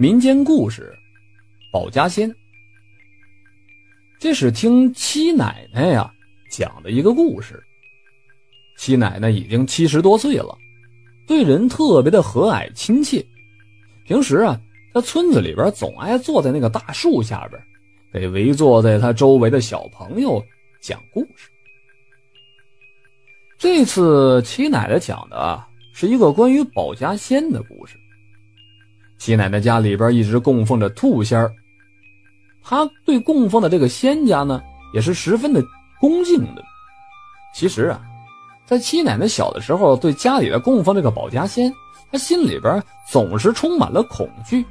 民间故事《保家仙》。这是听七奶奶呀讲的一个故事。七奶奶已经七十多岁了，对人特别的和蔼亲切。平时啊，她村子里边总爱坐在那个大树下边，给围坐在她周围的小朋友讲故事。这次七奶奶讲的，是一个关于保家仙的故事。七奶奶家里边一直供奉着兔仙儿，她对供奉的这个仙家呢，也是十分的恭敬的。其实啊，在七奶奶小的时候，对家里的供奉这个保家仙，她心里边总是充满了恐惧，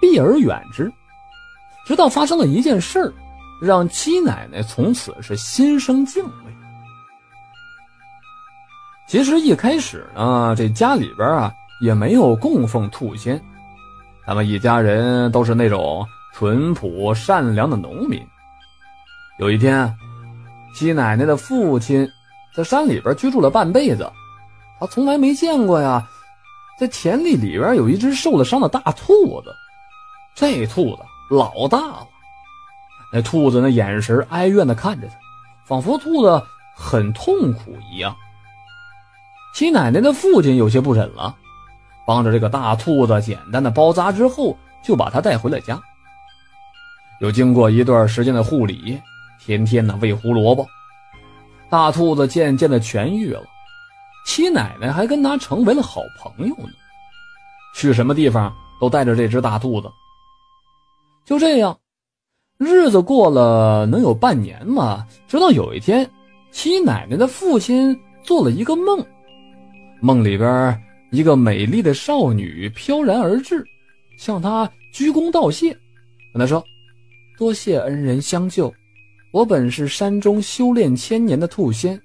避而远之。直到发生了一件事儿，让七奶奶从此是心生敬畏。其实一开始呢，这家里边啊也没有供奉兔仙，他们一家人都是那种淳朴善良的农民。有一天，七奶奶的父亲在山里边居住了半辈子，他从来没见过呀，在田地里边有一只受了伤的大兔子。这兔子老大了，那兔子那眼神哀怨的看着他，仿佛兔子很痛苦一样。七奶奶的父亲有些不忍了，帮着这个大兔子简单的包扎之后，就把它带回了家。又经过一段时间的护理，天天的喂胡萝卜，大兔子渐渐的痊愈了。七奶奶还跟他成为了好朋友呢，去什么地方都带着这只大兔子。就这样，日子过了能有半年嘛。直到有一天，七奶奶的父亲做了一个梦。梦里边，一个美丽的少女飘然而至，向他鞠躬道谢，跟他说：“多谢恩人相救，我本是山中修炼千年的兔仙，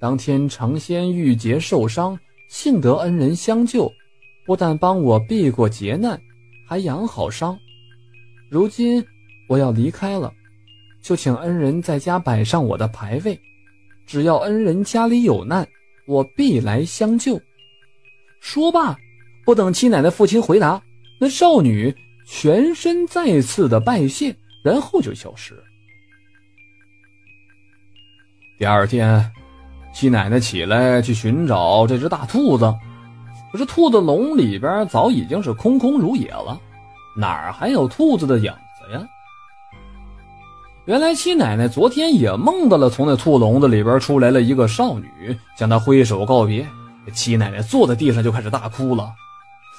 当天成仙遇劫受伤，幸得恩人相救，不但帮我避过劫难，还养好伤。如今我要离开了，就请恩人在家摆上我的牌位，只要恩人家里有难。”我必来相救。说罢，不等七奶奶父亲回答，那少女全身再次的拜谢，然后就消失。第二天，七奶奶起来去寻找这只大兔子，可是兔子笼里边早已经是空空如也了，哪儿还有兔子的影子呀？原来七奶奶昨天也梦到了，从那兔笼子里边出来了一个少女，向她挥手告别。七奶奶坐在地上就开始大哭了。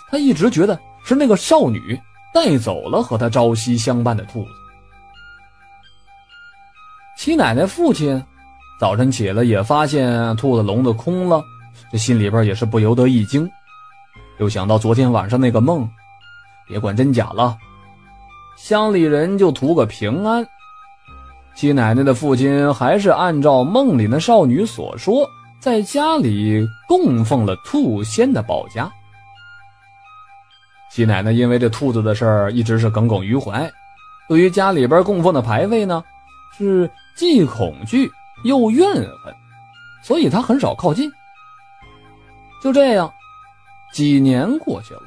她一直觉得是那个少女带走了和她朝夕相伴的兔子。七奶奶父亲早晨起来也发现兔子笼子空了，这心里边也是不由得一惊，又想到昨天晚上那个梦，别管真假了，乡里人就图个平安。七奶奶的父亲还是按照梦里那少女所说，在家里供奉了兔仙的保家。七奶奶因为这兔子的事儿一直是耿耿于怀，对于家里边供奉的牌位呢，是既恐惧又怨恨，所以她很少靠近。就这样，几年过去了，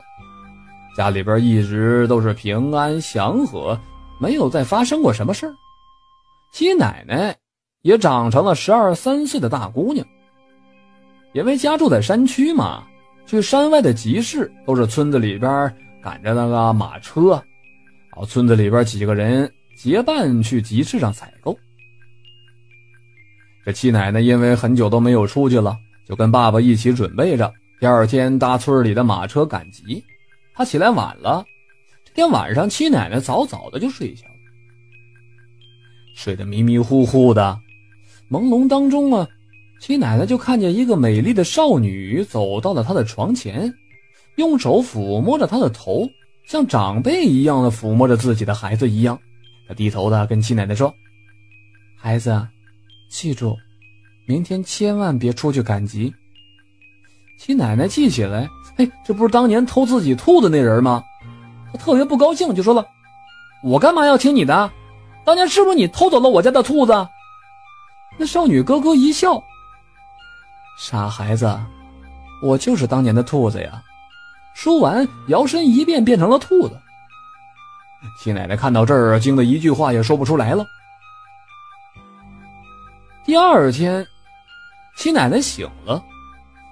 家里边一直都是平安祥和，没有再发生过什么事儿。七奶奶也长成了十二三岁的大姑娘。因为家住在山区嘛，去山外的集市都是村子里边赶着那个马车，然后村子里边几个人结伴去集市上采购。这七奶奶因为很久都没有出去了，就跟爸爸一起准备着第二天搭村里的马车赶集。她起来晚了，这天晚上七奶奶早早的就睡下了。睡得迷迷糊糊的，朦胧当中啊，七奶奶就看见一个美丽的少女走到了她的床前，用手抚摸着她的头，像长辈一样的抚摸着自己的孩子一样。她低头的跟七奶奶说：“孩子，记住，明天千万别出去赶集。”七奶奶记起来，哎，这不是当年偷自己兔子那人吗？她特别不高兴，就说了：“我干嘛要听你的？”当年是不是你偷走了我家的兔子？那少女咯咯一笑。傻孩子，我就是当年的兔子呀！说完，摇身一变变成了兔子，七奶奶看到这儿，惊得一句话也说不出来了。第二天，七奶奶醒了，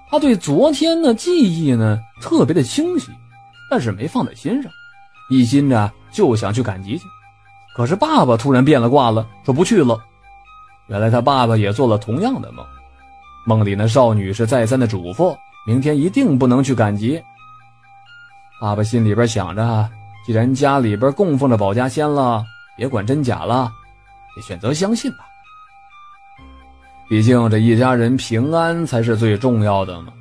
她对昨天的记忆呢特别的清晰，但是没放在心上，一心着就想去赶集去。可是爸爸突然变了卦了，说不去了。原来他爸爸也做了同样的梦，梦里那少女是再三的嘱咐，明天一定不能去赶集。爸爸心里边想着，既然家里边供奉着保家仙了，别管真假了，也选择相信吧。毕竟这一家人平安才是最重要的嘛。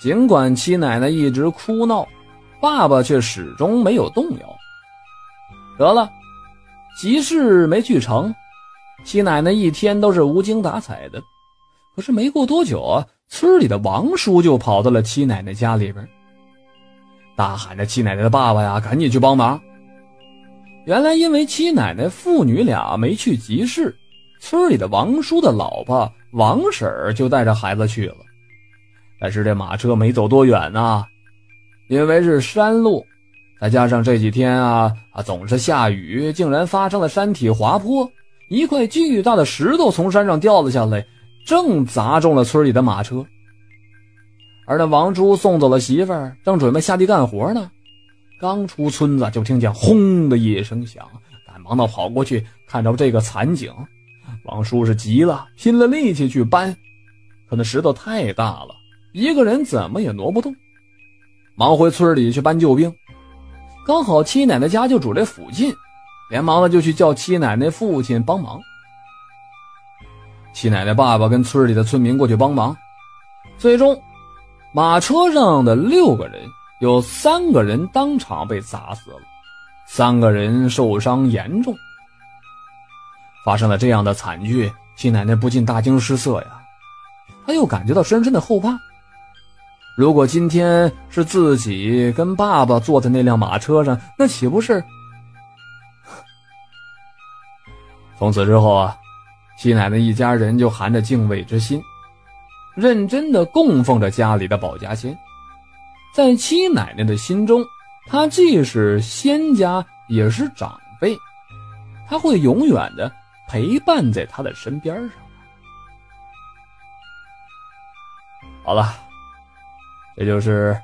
尽管七奶奶一直哭闹，爸爸却始终没有动摇。得了，集市没去成，七奶奶一天都是无精打采的。可是没过多久啊，村里的王叔就跑到了七奶奶家里边。大喊着：“七奶奶的爸爸呀，赶紧去帮忙！”原来，因为七奶奶父女俩没去集市，村里的王叔的老婆王婶儿就带着孩子去了。但是这马车没走多远呢，因为是山路，再加上这几天啊啊总是下雨，竟然发生了山体滑坡，一块巨大的石头从山上掉了下来，正砸中了村里的马车。而那王叔送走了媳妇儿，正准备下地干活呢，刚出村子就听见轰的一声响，赶忙的跑过去，看着这个惨景，王叔是急了，拼了力气去搬，可那石头太大了，一个人怎么也挪不动，忙回村里去搬救兵，刚好七奶奶家就住在附近，连忙的就去叫七奶奶父亲帮忙。七奶奶爸爸跟村里的村民过去帮忙，最终。马车上的六个人，有三个人当场被砸死了，三个人受伤严重。发生了这样的惨剧，七奶奶不禁大惊失色呀，她又感觉到深深的后怕。如果今天是自己跟爸爸坐在那辆马车上，那岂不是？从此之后啊，七奶奶一家人就含着敬畏之心。认真的供奉着家里的保家仙，在七奶奶的心中，她既是仙家，也是长辈，她会永远的陪伴在她的身边上。好了，这就是